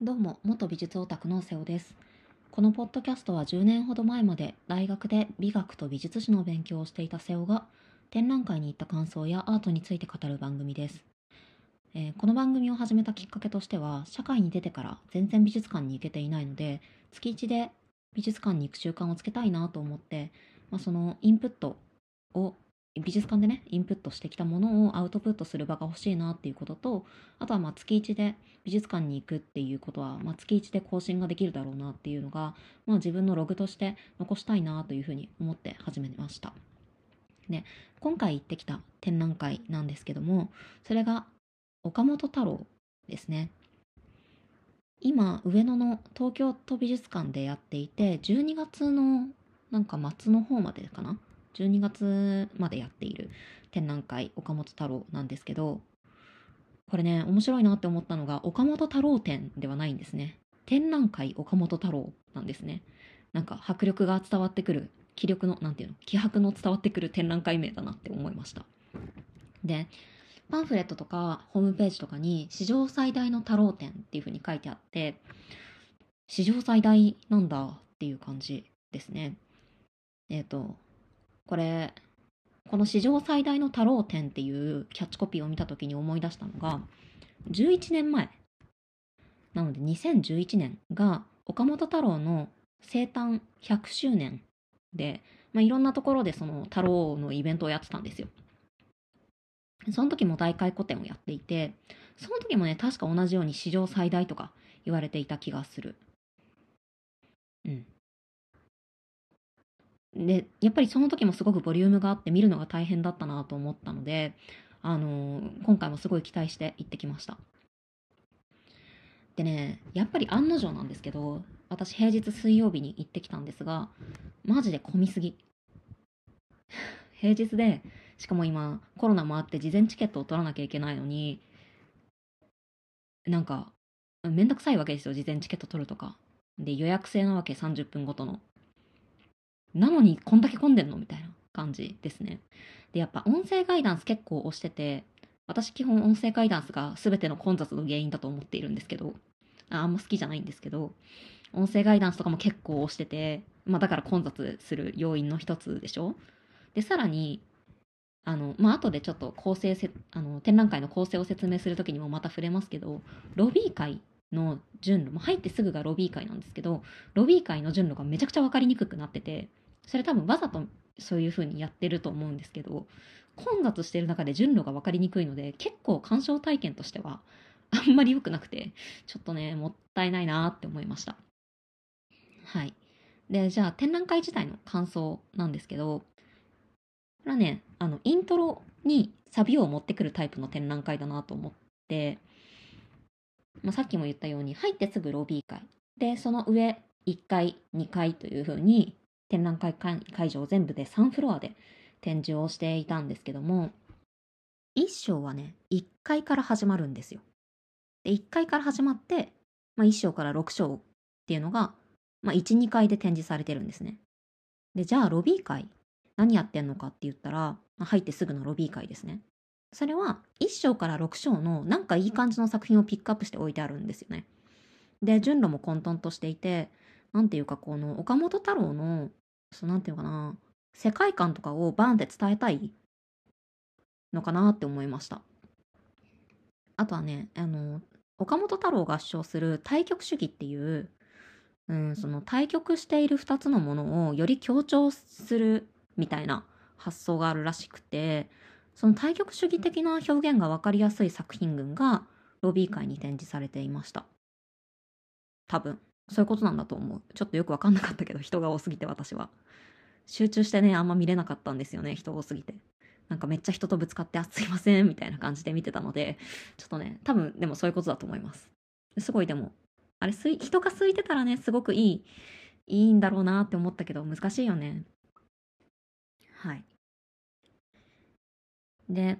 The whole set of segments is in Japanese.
どうも、元美術オタクの瀬尾です。このポッドキャストは10年ほど前まで大学で美学と美術史の勉強をしていた瀬尾が展覧会に行った感想やアートについて語る番組です。えーこの番組を始めたきっかけとしては、社会に出てから全然美術館に行けていないので、月1で美術館に行く習慣をつけたいなと思って、まあ、そのインプットを美術館でね、インプットしてきたものをアウトプットする場が欲しいなっていうことと、あとはま月1で美術館に行くっていうことは、ま、月1で更新ができるだろうなっていうのが、まあ、自分のログとして残したいなというふうに思って始めました。で、今回行ってきた展覧会なんですけども、それが岡本太郎ですね。今、上野の東京都美術館でやっていて、12月のなんか末の方までかな？?12 月までやっている展覧会、岡本太郎なんですけど、これね、面白いなって思ったのが、岡本太郎展ではないんですね。展覧会岡本太郎なんですね。なんか迫力が伝わってくる、気力の、なんていうの、気迫の伝わってくる展覧会名だなって思いました。で、パンフレットとかホームページとかに史上最大の太郎展っていう風に書いてあって、史上最大なんだっていう感じですね。えっ、と、これ、この史上最大の太郎展っていうキャッチコピーを見た時に思い出したのが、11年前、なので2011年が岡本太郎の生誕100周年で、まあ、いろんなところでその太郎のイベントをやってたんですよ。その時も大会古典をやっていて、その時もね、確か同じように史上最大とか言われていた気がする。うん。で、やっぱりその時もすごくボリュームがあって見るのが大変だったなと思ったので、あのー今回もすごい期待して行ってきました。でね、やっぱり案の定なんですけど、私平日水曜日に行ってきたんですが、マジで混みすぎ。平日で、しかも今コロナもあって事前チケットを取らなきゃいけないのに、なんか、めんどくさいわけですよ、事前チケット取るとか。で、予約制なわけ、30分ごとの。なのに、こんだけ混んでんの？みたいな感じですね。で、やっぱ音声ガイダンス結構押してて、私基本音声ガイダンスが全ての混雑の原因だと思っているんですけど、あんま好きじゃないんですけど、音声ガイダンスとかも結構押してて、まあだから混雑する要因の一つでしょ？で、さらに、あの、まあ後でちょっと構成せ、あの、展覧会の構成を説明するときにもまた触れますけど、ロビー会の順路、も入ってすぐがロビー会なんですけど、ロビー会の順路がめちゃくちゃ分かりにくくなってて、それ多分わざとそういう風にやってると思うんですけど、混雑してる中で順路が分かりにくいので、結構鑑賞体験としてはあんまり良くなくて、ちょっとね、もったいないなって思いました。はい。で、じゃあ展覧会自体の感想なんですけど、これはね、あの、イントロにサビを持ってくるタイプの展覧会だなと思って、まあ、さっきも言ったように、入ってすぐロビー会。で、その上、1階、2階という風に、展覧会会会場全部で3フロアで展示をしていたんですけども、1章はね、1階から始まるんですよ。で、1階から始まって、まあ、1章から6章っていうのが、まあ、1、2階で展示されてるんですね。で、じゃあ、ロビー会、何やってんのかって言ったら、まあ入ってすぐのロビー会ですね。それは、1章から6章のなんかいい感じの作品をピックアップして置いてあるんですよね。で、順路も混沌としていて、なんていうか、この、岡本太郎の、そう、なんていうかな、世界観とかをバーンって伝えたいのかなって思いました。あとはね、あの、岡本太郎が主張する対極主義っていう、うん、その対極している2つのものをより強調するみたいな発想があるらしくて、その対極主義的な表現が分かりやすい作品群がロビー会に展示されていました。多分。そういうことなんだと思う。ちょっとよく分かんなかったけど、人が多すぎて私は。集中してね、あんま見れなかったんですよね、人多すぎて。なんかめっちゃ人とぶつかって、あ、すいません、みたいな感じで見てたので、ちょっとね、多分でもそういうことだと思います。すごいでも、あれ、人が空いてたらね、すごくいい、いいんだろうなって思ったけど、難しいよね。はい。で、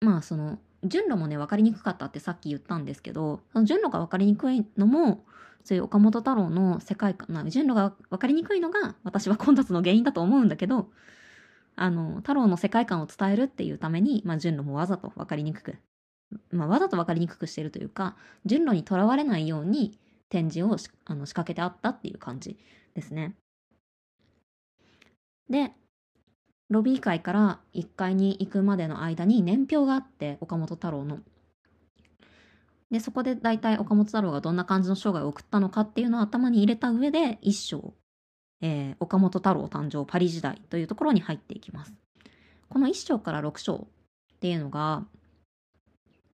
まあその、順路もね、分かりにくかったってさっき言ったんですけど、その順路が分かりにくいのも、そういう岡本太郎の世界観、まあ順路が分かりにくいのが、私は混雑の原因だと思うんだけど、あの、太郎の世界観を伝えるっていうために、まあ順路もわざと分かりにくくまあ、わざと分かりにくくしてるというか順路にとらわれないように展示をあの仕掛けてあったっていう感じですね。でロビー階から1階に行くまでの間に年表があって岡本太郎の。でそこで大体岡本太郎がどんな感じの生涯を送ったのかっていうのを頭に入れた上で一章、えー、岡本太郎誕生パリ時代というところに入っていきます。この1章から6章っていうのが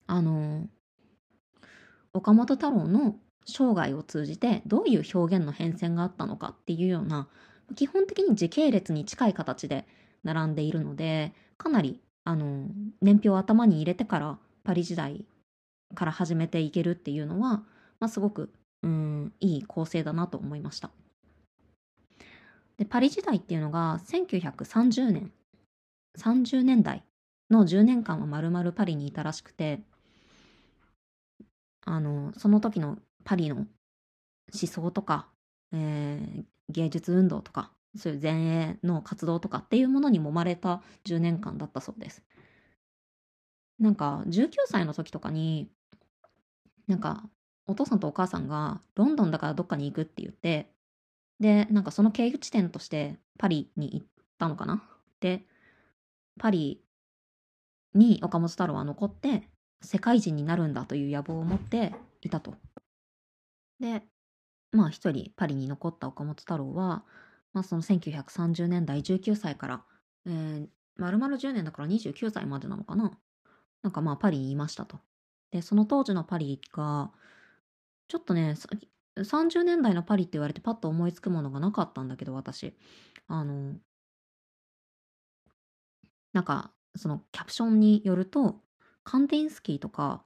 あの岡本太郎の生涯を通じてどういう表現の変遷があったのかっていうような基本的に時系列に近い形で並んでいるのでかなりあの年表を頭に入れてからパリ時代から始めていけるっていうのは、まあ、すごくうんいい構成だなと思いました。でパリ時代っていうのが1930年30年代の10年間はまるまるパリにいたらしくてあのその時のパリの思想とか、えー、芸術運動とかそういう前衛の活動とかっていうものに揉まれた10年間だったそうです。なんか19歳の時とかになんかお父さんとお母さんがロンドンだからどっかに行くって言ってでなんかその経由地点としてパリに行ったのかな？でパリに岡本太郎は残って世界人になるんだという野望を持っていたと。でまあ一人パリに残った岡本太郎はまあ、その1930年代19歳から、えー、丸々10年だから29歳までなのかな？なんかまあパリにいましたと。で、その当時のパリが、ちょっとね、30年代のパリって言われてパッと思いつくものがなかったんだけど、私。あの、なんか、そのキャプションによると、カンティンスキーとか、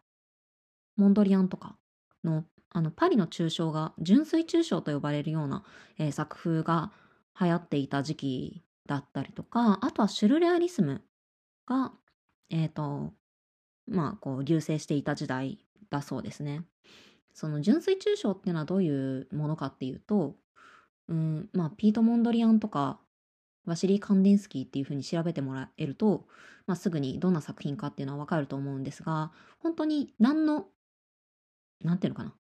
モンドリアンとかの、あの、パリの抽象が、純粋抽象と呼ばれるような、えー、作風が流行っていた時期だったりとか、あとはシュルレアリスムが、えっ、ー、と、まあ、こう、流星していた時代だそうですね。その純粋抽象っていうのはどういうものかっていうと、うん、まあ、ピート・モンドリアンとか、ワシリー・カンディンスキーっていうふうに調べてもらえると、まあ、すぐにどんな作品かっていうのはわかると思うんですが、本当に何の、なんていうのかな。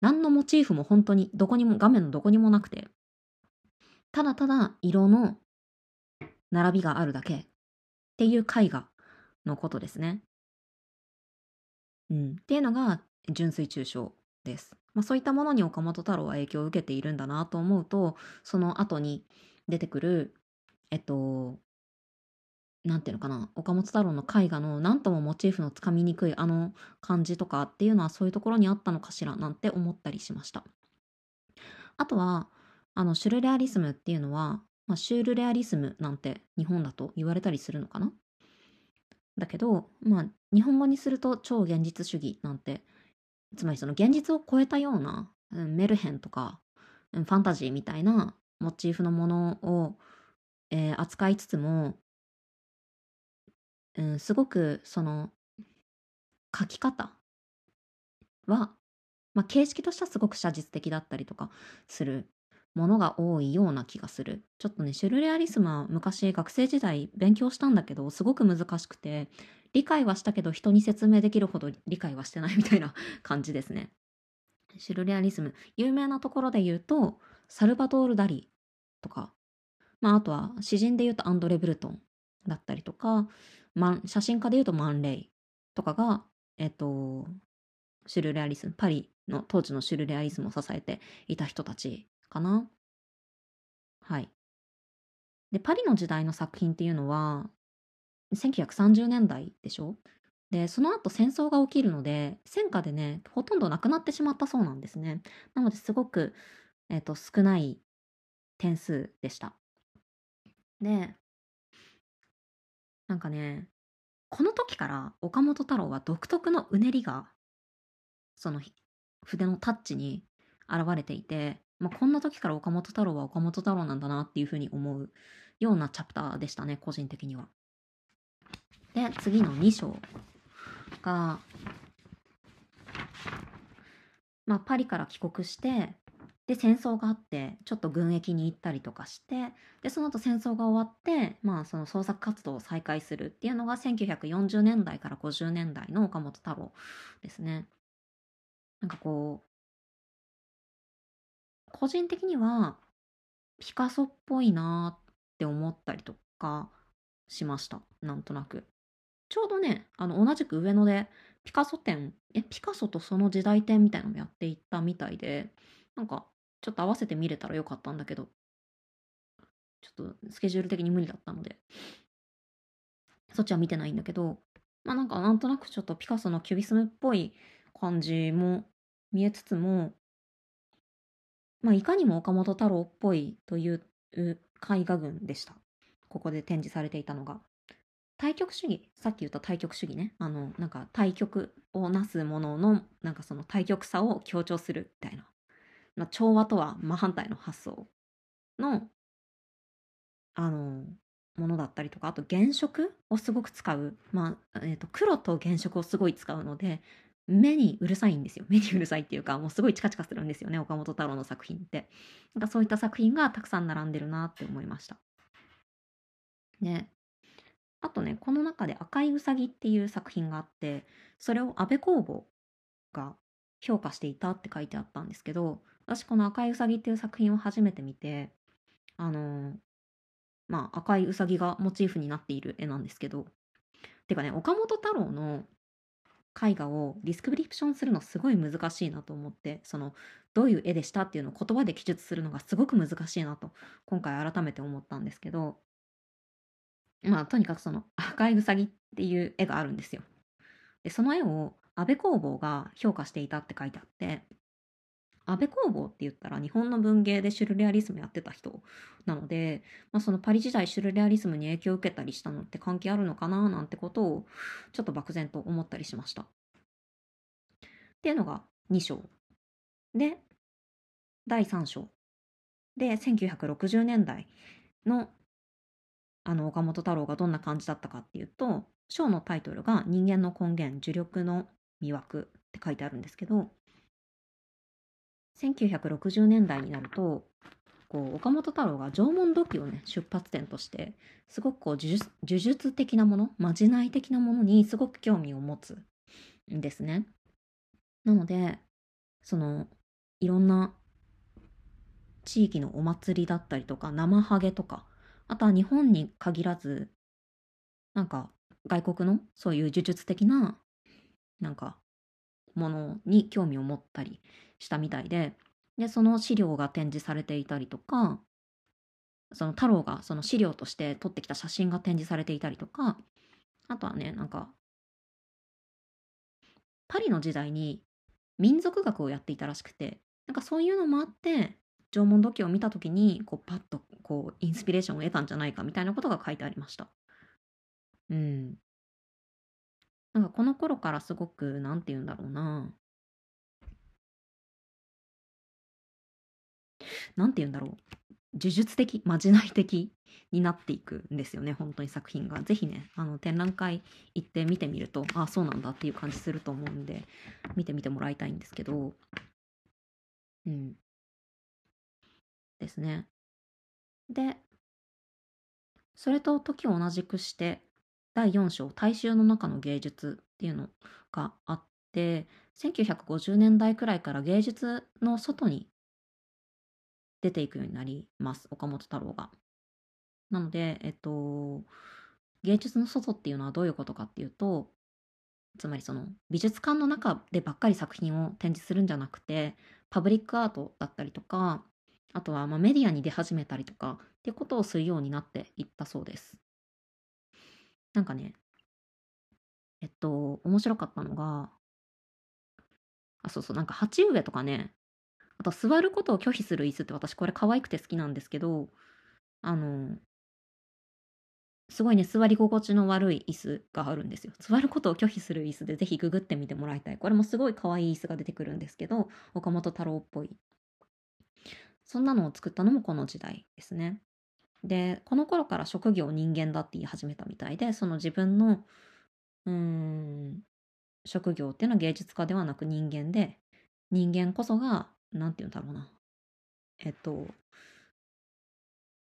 何のモチーフも本当にどこにも、画面のどこにもなくて、ただただ色の並びがあるだけっていう絵画のことですね。うん、っていうのが純粋抽象です。まあ、そういったものに岡本太郎は影響を受けているんだなと思うとその後に出てくるえっとなんていうのかな岡本太郎の絵画の何ともモチーフのつかみにくいあの感じとかっていうのはそういうところにあったのかしらなんて思ったりしました。あとはあのシュルレアリスムっていうのは、まあ、シュールレアリスムなんて日本だと言われたりするのかな？だけど、まあ、日本語にすると超現実主義なんてつまりその現実を超えたような、うん、メルヘンとか、うん、ファンタジーみたいなモチーフのものを、えー、扱いつつも、うん、すごくその書き方は、まあ、形式としてはすごく写実的だったりとかするものが多いような気がする。ちょっとね、シュルレアリスムは昔学生時代勉強したんだけど、すごく難しくて、理解はしたけど人に説明できるほど理解はしてないみたいな 感じですね。シュルレアリスム、有名なところで言うと、サルバトール・ダリとか、まあ、あとは詩人で言うとアンドレ・ブルトンだったりとか、ま、写真家で言うとマン・レイとかが、えっと、シュルレアリスム、パリの当時のシュルレアリスムを支えていた人たちかな？はい。で、パリの時代の作品っていうのは、1930年代でしょ？で、その後戦争が起きるので、戦火でね、ほとんどなくなってしまったそうなんですね。なのですごく、えっ、ー、と、少ない点数でした。で、なんかね、この時から岡本太郎は独特のうねりが、その筆のタッチに現れていて、まあ、こんな時から岡本太郎は岡本太郎なんだなっていうふうに思うようなチャプターでしたね、個人的には。で、次の2章が、まあ、パリから帰国して、で戦争があってちょっと軍役に行ったりとかしてでその後戦争が終わってまあその創作活動を再開するっていうのが1940年代から50年代の岡本太郎ですね。なんかこう個人的にはピカソっぽいなって思ったりとかしましたなんとなく。ちょうどねあの同じく上野でピカソ展えピカソとその時代展みたいなのもやっていったみたいでなんかちょっと合わせて見れたらよかったんだけどちょっとスケジュール的に無理だったのでそっちは見てないんだけどまあなんかなんとなくちょっとピカソのキュビスムっぽい感じも見えつつもまあいかにも岡本太郎っぽいという絵画群でした。ここで展示されていたのが。対極主義。さっき言った対極主義ね。あのなんか対極をなすもののなんかその対極さを強調するみたいな、まあ、調和とは真反対の発想のあのものだったりとか。あと原色をすごく使う、まあえー、と黒と原色をすごい使うので目にうるさいんですよ。目にうるさいっていうかもうすごいチカチカするんですよね。岡本太郎の作品って。なんかそういった作品がたくさん並んでるなって思いました。ねあとね、この中で赤いうさぎっていう作品があって、それを安倍工房が評価していたって書いてあったんですけど、私この赤いうさぎっていう作品を初めて見て、あの、まあ赤いうさぎがモチーフになっている絵なんですけど、てかね、岡本太郎の絵画をディスクリプションするのすごい難しいなと思ってそのどういう絵でしたっていうのを言葉で記述するのがすごく難しいなと今回改めて思ったんですけどまあ、とにかくその赤いウサギっていう絵があるんですよ。で、その絵を安倍工房が評価していたって書いてあって、安倍工房って言ったら日本の文芸でシュルレアリスムやってた人なので、まあ、そのパリ時代シュルレアリスムに影響を受けたりしたのって関係あるのかななんてことをちょっと漠然と思ったりしました。っていうのが2章。で、第3章。で、1960年代のあの岡本太郎がどんな感じだったかっていうと章のタイトルが「人間の根源呪力の魅惑」って書いてあるんですけど1960年代になるとこう岡本太郎が縄文土器をね出発点としてすごくこう呪術的なものまじない的なものにすごく興味を持つんですね。なのでそのいろんな地域のお祭りだったりとか生ハゲとかあとは日本に限らず、なんか外国のそういう呪術的な、なんか、ものに興味を持ったりしたみたいで、で、その資料が展示されていたりとか、その太郎がその資料として撮ってきた写真が展示されていたりとか、あとはね、なんか、パリの時代に民族学をやっていたらしくて、なんかそういうのもあって、縄文土器を見た時にこうパッとこうインスピレーションを得たんじゃないかみたいなことが書いてありました。うん。なんかこの頃からすごく何て言うんだろうな。何て言うんだろう。呪術的、まじない的になっていくんですよね、本当に作品が。ぜひね、あの展覧会行って見てみると、ああ、そうなんだっていう感じすると思うんで、見てみてもらいたいんですけど、うん。ですね。で、それと時を同じくして第4章大衆の中の芸術っていうのがあって1950年代くらいから芸術の外に出ていくようになります岡本太郎が。なので、えっと、芸術の外っていうのはどういうことかっていうとつまりその美術館の中でばっかり作品を展示するんじゃなくてパブリックアートだったりとかあとはまメディアに出始めたりとかってことをするようになっていったそうです。なんかね、えっと、面白かったのが、あ、そうそう、なんか鉢植えとかね、あと座ることを拒否する椅子って私これ可愛くて好きなんですけど、あの、すごいね、座り心地の悪い椅子があるんですよ。座ることを拒否する椅子でぜひググってみてもらいたい。これもすごい可愛い椅子が出てくるんですけど、岡本太郎っぽいそんなのを作ったのもこの時代ですね。で、この頃から職業人間だって言い始めたみたいで、その自分の、うーん、職業っていうのは芸術家ではなく人間で、人間こそが、なんて言うんだろうな。えっと、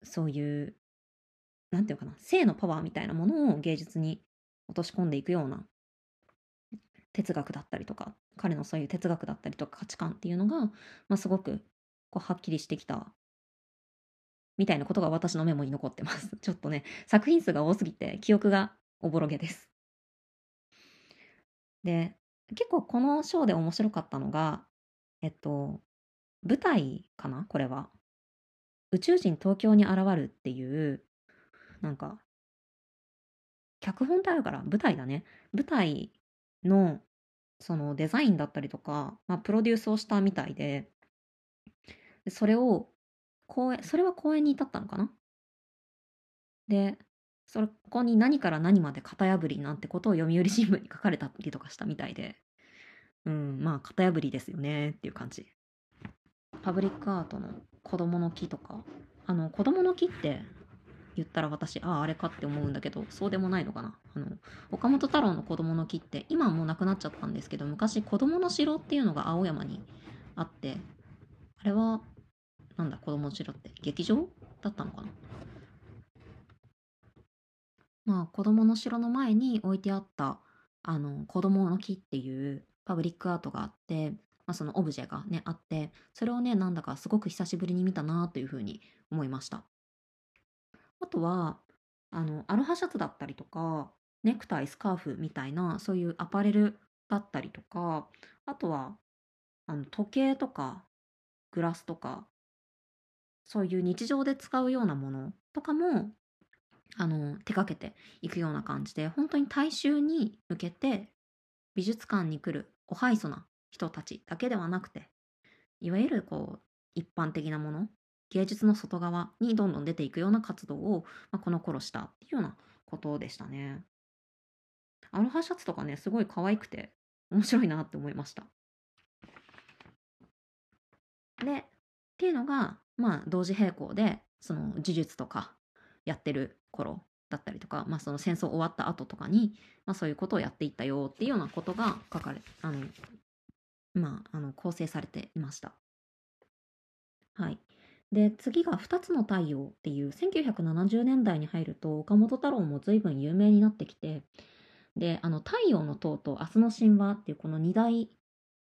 そういう、なんていうかな、性のパワーみたいなものを芸術に落とし込んでいくような哲学だったりとか、彼のそういう哲学だったりとか価値観っていうのが、まあ、すごくこうはっきりしてきたみたいなことが私のメモに残ってます。ちょっとね、作品数が多すぎて記憶がおぼろげです。で、結構このショーで面白かったのが、えっと、舞台かな？これは。宇宙人東京に現るっていう、なんか、脚本ってあるから舞台だね。舞台のそのデザインだったりとか、まあ、プロデュースをしたみたいで、それを公演、それは公演に至ったのかな？で、そこに何から何まで型破りなんてことを読売新聞に書かれたりとかしたみたいで、うん、まあ型破りですよねっていう感じ。パブリックアートの子供の木とか、あの子供の木って言ったら私、ああ、あれかって思うんだけど、そうでもないのかな。あの、岡本太郎の子供の木って、今はもうなくなっちゃったんですけど、昔子供の城っていうのが青山にあって、あれは、なんだ、子供の城って、劇場だったのかな。まあ、子供の城の前に置いてあった、あの、子供の木っていうパブリックアートがあって、まあ、そのオブジェがね、あって、それをね、なんだかすごく久しぶりに見たなというふうに思いました。あとは、あの、アロハシャツだったりとか、ネクタイ、スカーフみたいな、そういうアパレルだったりとか、あとは、あの、時計とか、グラスとか、そういう日常で使うようなものとかも、あの、手掛けていくような感じで、本当に大衆に向けて、美術館に来るおはいそな人たちだけではなくて、いわゆるこう、一般的なもの、芸術の外側にどんどん出ていくような活動を、まあ、この頃したっていうようなことでしたね。アロハシャツとかね、すごい可愛くて面白いなって思いました。で、っていうのが、まあ、同時並行で、その呪術とかやってる頃だったりとか、まあ、その戦争終わった後とかに、まあ、そういうことをやっていったよっていうようなことが書かれ、あの、まあ、あの構成されていました。はい。で、次が2つの太陽っていう、1970年代に入ると、岡本太郎も随分有名になってきて、で、あの、太陽の塔と明日の神話っていうこの2大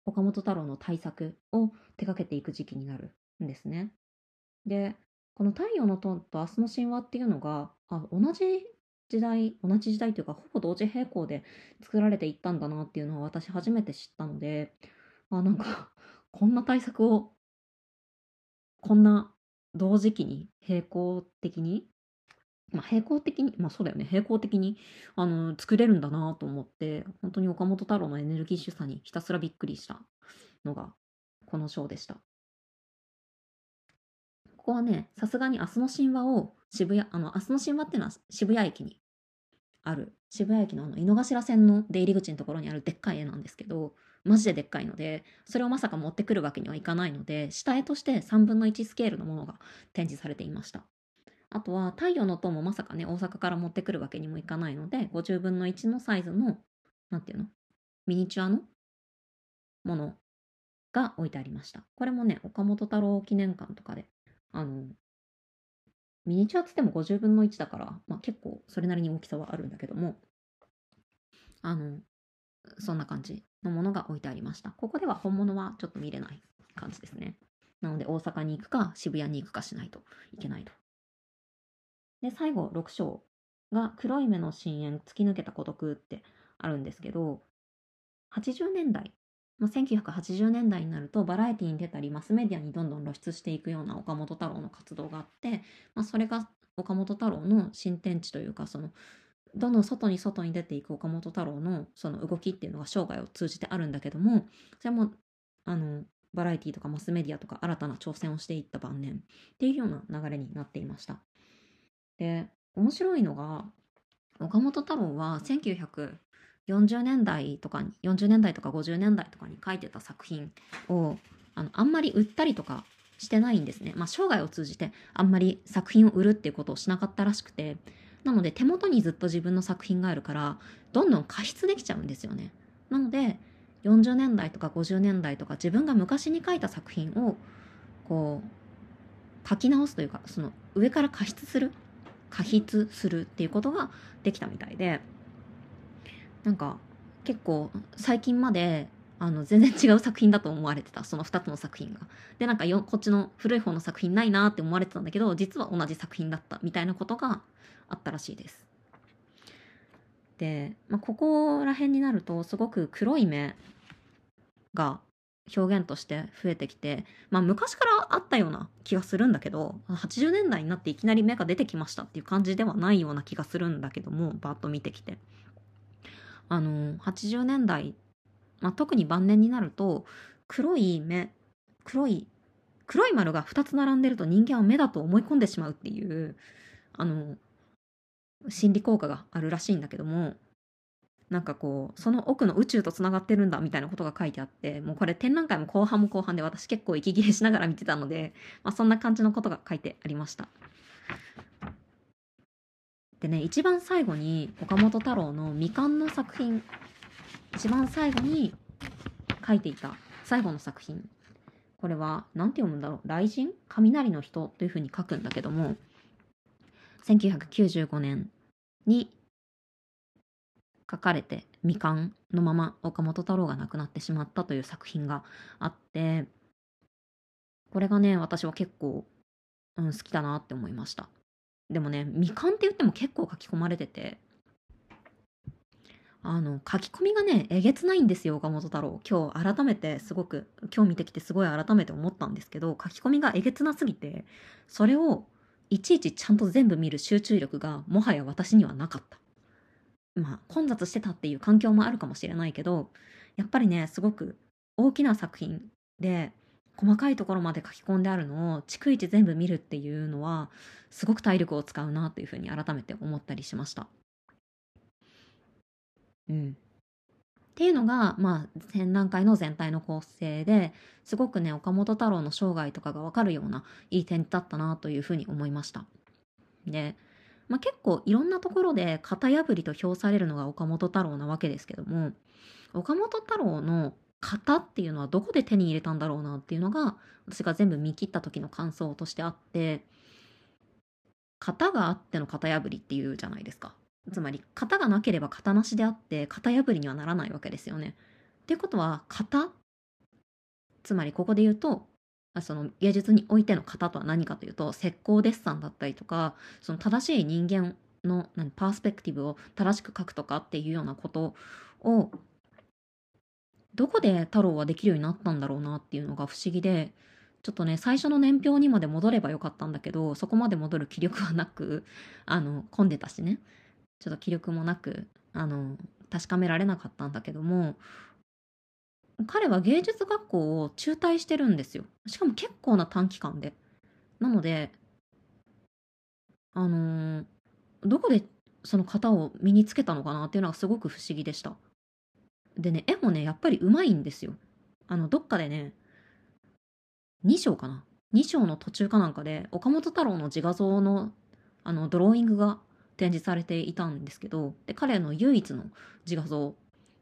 岡本太郎の大作を手掛けていく時期になるんですね。で、この太陽の塔と明日の神話っていうのが、あ同じ時代、同じ時代というか、ほぼ同時並行で作られていったんだなっていうのは私初めて知ったので、あ、なんか、こんな対策を、こんな同時期に並行的に、まあ、並行的に、まあそうだよね、並行的にあの作れるんだなと思って、本当に岡本太郎のエネルギッシュさにひたすらびっくりしたのが、このショーでした。ここはね、さすがに明日の神話を渋谷、あの、明日の神話っていうのは渋谷駅にある、渋谷駅のあの井の頭線の出入り口のところにあるでっかい絵なんですけど、マジででっかいので、それをまさか持ってくるわけにはいかないので、下絵として3分の1スケールのものが展示されていました。あとは、太陽の塔もまさかね、大阪から持ってくるわけにもいかないので、50分の1のサイズの、なんていうのミニチュアのものが置いてありました。これもね、岡本太郎記念館とかで、あの、ミニチュアっつっても50分の1だから、まあ結構それなりに大きさはあるんだけども、あの、そんな感じのものが置いてありました。ここでは本物はちょっと見れない感じですね。なので大阪に行くか渋谷に行くかしないといけないと。で、最後6章が黒い目の深淵突き抜けた孤独ってあるんですけど、80年代、まあ、1980年代になるとバラエティに出たりマスメディアにどんどん露出していくような岡本太郎の活動があって、まあ、それが岡本太郎の新天地というかそのどんどん外に外に出ていく岡本太郎のその動きっていうのが生涯を通じてあるんだけどもそれもあのバラエティとかマスメディアとか新たな挑戦をしていった晩年っていうような流れになっていました。で面白いのが岡本太郎は1940年代とかに40年代とか50年代とかに書いてた作品をあのあんまり売ったりとかしてないんですね。まあ生涯を通じてあんまり作品を売るっていうことをしなかったらしくてなので手元にずっと自分の作品があるからどんどん加筆できちゃうんですよね。なので40年代とか50年代とか自分が昔に書いた作品をこう書き直すというかその上から加筆する加筆するっていうことができたみたいでなんか結構最近まであの全然違う作品だと思われてたその2つの作品が。でなんかよこっちの古い方の作品ないなって思われてたんだけど実は同じ作品だったみたいなことがあったらしいです。で、まあ、ここら辺になるとすごく黒い目が表現として増えてきて、まあ、昔からあったような気がするんだけど80年代になっていきなり目が出てきましたっていう感じではないような気がするんだけどもバーッと見てきてあの80年代、まあ、特に晩年になると黒い目黒い黒い丸が2つ並んでると人間は目だと思い込んでしまうっていうあの心理効果があるらしいんだけどもなんかこうその奥の宇宙とつながってるんだみたいなことが書いてあってもうこれ展覧会も後半も後半で私結構息切れしながら見てたので、まあ、そんな感じのことが書いてありました。でね一番最後に岡本太郎の未完の作品一番最後に書いていた最後の作品。これは何て読むんだろう。雷神？雷の人というふうに書くんだけども。1995年に書かれて未完のまま岡本太郎が亡くなってしまったという作品があって。これがね私は結構、うん、好きだなって思いました。でもね未完って言っても結構書き込まれてて。あの書き込みがねえげつないんですよ岡本太郎今日改めてすごく今日見てきてすごい改めて思ったんですけど書き込みがえげつなすぎてそれをいちいちちゃんと全部見る集中力がもはや私にはなかったまあ混雑してたっていう環境もあるかもしれないけどやっぱりねすごく大きな作品で細かいところまで書き込んであるのを逐一全部見るっていうのはすごく体力を使うなというふうに改めて思ったりしました。っていうのが、まあ、展覧会の全体の構成ですごくね岡本太郎の生涯とかが分かるようないい点だったなというふうに思いました。で、まあ、結構いろんなところで型破りと評されるのが岡本太郎なわけですけども岡本太郎の型っていうのはどこで手に入れたんだろうなっていうのが私が全部見切った時の感想としてあって型があっての型破りっていうじゃないですか。つまり型がなければ型なしであって型破りにはならないわけですよね。っていうことは型？つまりここで言うとその芸術においての型とは何かというと石膏デッサンだったりとかその正しい人間のパースペクティブを正しく書くとかっていうようなことをどこで太郎はできるようになったんだろうなっていうのが不思議でちょっとね最初の年表にまで戻ればよかったんだけどそこまで戻る気力はなくあの混んでたしねちょっと気力もなくあの確かめられなかったんだけども彼は芸術学校を中退してるんですよ。しかも結構な短期間で。なのであのー、どこでその型を身につけたのかなっていうのがすごく不思議でした。でね絵もねやっぱりうまいんですよ。あのどっかでね2章かな？2章の途中かなんかで岡本太郎の自画像のあのドローイングが展示されていたんですけどで彼の唯一の自画像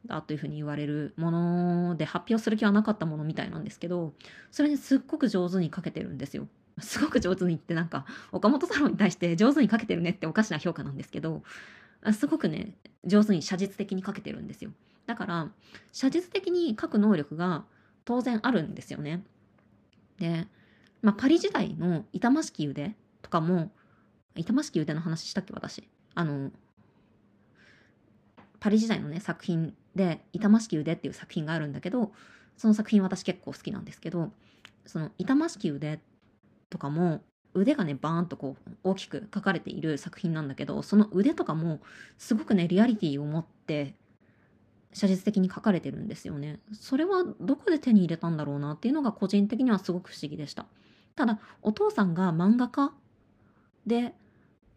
だというふうに言われるもので発表する気はなかったものみたいなんですけどそれにすっごく上手に描けてるんですよ。すごく上手にってなんか岡本太郎に対して上手に描けてるねっておかしな評価なんですけどすごくね上手に写実的に描けてるんですよ。だから写実的に描く能力が当然あるんですよね。で、まあ、パリ時代の板増し腕とかも板増しき腕の話したっけ私？あのパリ時代のね作品で「板増しき腕」っていう作品があるんだけどその作品私結構好きなんですけどその板増しき腕とかも腕がねバーンとこう大きく描かれている作品なんだけどその腕とかもすごくねリアリティを持って写実的に描かれてるんですよね。それはどこで手に入れたんだろうなっていうのが個人的にはすごく不思議でした。ただお父さんが漫画家で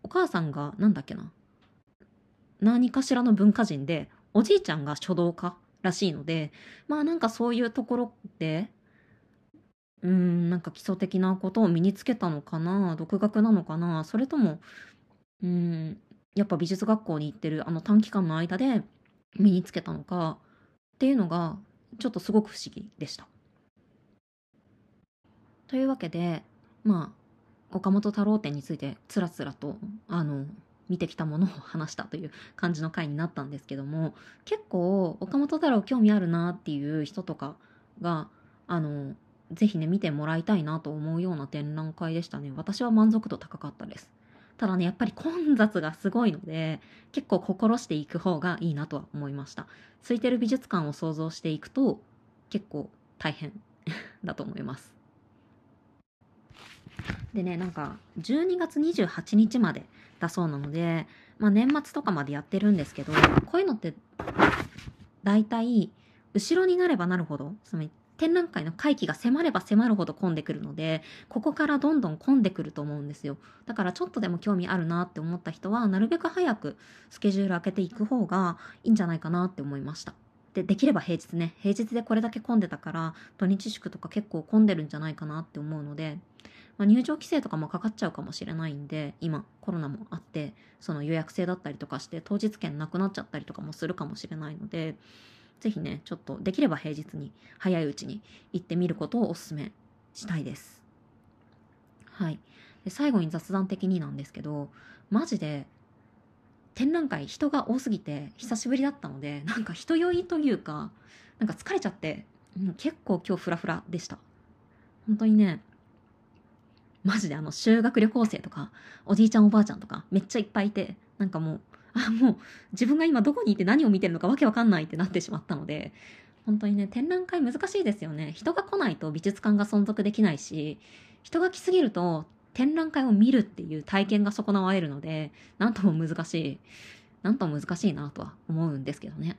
お母さんがなんだっけな何かしらの文化人でおじいちゃんが書道家らしいのでまあなんかそういうところでうんなんか基礎的なことを身につけたのかな独学なのかなそれともうんやっぱ美術学校に行ってるあの短期間の間で身につけたのかっていうのがちょっとすごく不思議でした。というわけでまあ岡本太郎展についてつらつらとあの見てきたものを話したという感じの回になったんですけども結構岡本太郎興味あるなっていう人とかがあのぜひね見てもらいたいなと思うような展覧会でしたね。私は満足度高かったです。ただねやっぱり混雑がすごいので結構心していく方がいいなとは思いました。空いてる美術館を想像していくと結構大変 だと思います。でねなんか12月28日までだそうなので、まあ、年末とかまでやってるんですけどこういうのって大体後ろになればなるほどその展覧会の会期が迫れば迫るほど混んでくるのでここからどんどん混んでくると思うんですよ。だからちょっとでも興味あるなって思った人はなるべく早くスケジュール開けていく方がいいんじゃないかなって思いました。でできれば平日ね平日でこれだけ混んでたから土日祝とか結構混んでるんじゃないかなって思うのでまあ、入場規制とかもかかっちゃうかもしれないんで今コロナもあってその予約制だったりとかして当日券なくなっちゃったりとかもするかもしれないので是非ねちょっとできれば平日に早いうちに行ってみることをおすすめしたいです。はいで最後に雑談的になんですけどマジで展覧会人が多すぎて久しぶりだったのでなんか人酔いというかなんか疲れちゃって、うん、結構今日フラフラでした本当にねマジであの修学旅行生とかおじいちゃんおばあちゃんとかめっちゃいっぱいいてなんかもうあもう自分が今どこにいて何を見てるのかわけわかんないってなってしまったので本当にね展覧会難しいですよね人が来ないと美術館が存続できないし人が来すぎると展覧会を見るっていう体験が損なわれるので何とも難しい何とも難しいなとは思うんですけどね。